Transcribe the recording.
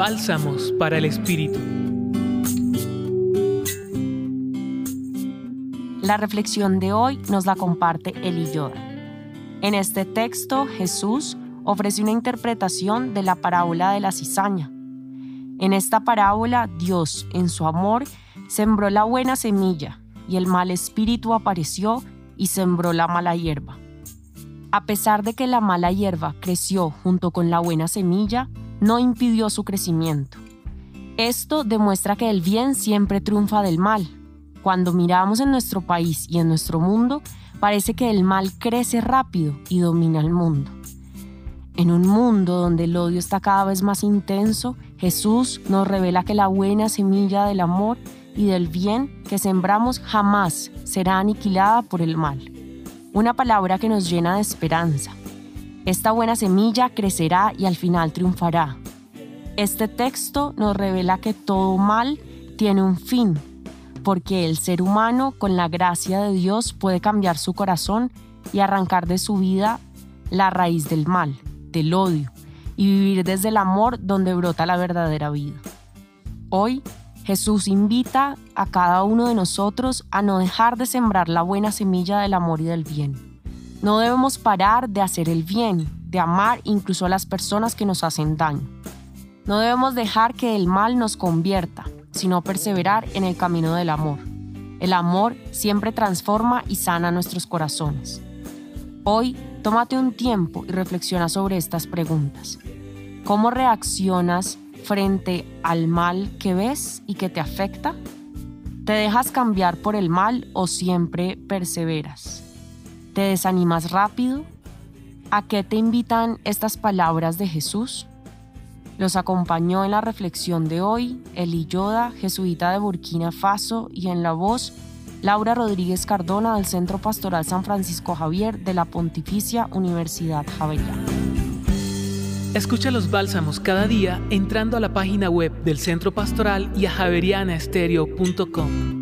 Bálsamos para el Espíritu. La reflexión de hoy nos la comparte Eli Yoda. En este texto, Jesús ofrece una interpretación de la parábola de la cizaña. En esta parábola, Dios, en su amor, sembró la buena semilla y el mal espíritu apareció y sembró la mala hierba. A pesar de que la mala hierba creció junto con la buena semilla, no impidió su crecimiento. Esto demuestra que el bien siempre triunfa del mal. Cuando miramos en nuestro país y en nuestro mundo, parece que el mal crece rápido y domina el mundo. En un mundo donde el odio está cada vez más intenso, Jesús nos revela que la buena semilla del amor y del bien que sembramos jamás será aniquilada por el mal una palabra que nos llena de esperanza. Esta buena semilla crecerá y al final triunfará. Este texto nos revela que todo mal tiene un fin, porque el ser humano con la gracia de Dios puede cambiar su corazón y arrancar de su vida la raíz del mal, del odio, y vivir desde el amor donde brota la verdadera vida. Hoy Jesús invita a cada uno de nosotros a no dejar de sembrar la buena semilla del amor y del bien. No debemos parar de hacer el bien, de amar incluso a las personas que nos hacen daño. No debemos dejar que el mal nos convierta, sino perseverar en el camino del amor. El amor siempre transforma y sana nuestros corazones. Hoy, tómate un tiempo y reflexiona sobre estas preguntas. ¿Cómo reaccionas frente al mal que ves y que te afecta? ¿Te dejas cambiar por el mal o siempre perseveras? ¿Te desanimas rápido? ¿A qué te invitan estas palabras de Jesús? Los acompañó en la reflexión de hoy Eli Yoda, jesuita de Burkina Faso, y en la voz Laura Rodríguez Cardona del Centro Pastoral San Francisco Javier de la Pontificia Universidad Javeriana. Escucha los bálsamos cada día entrando a la página web del Centro Pastoral y a javerianaestereo.com.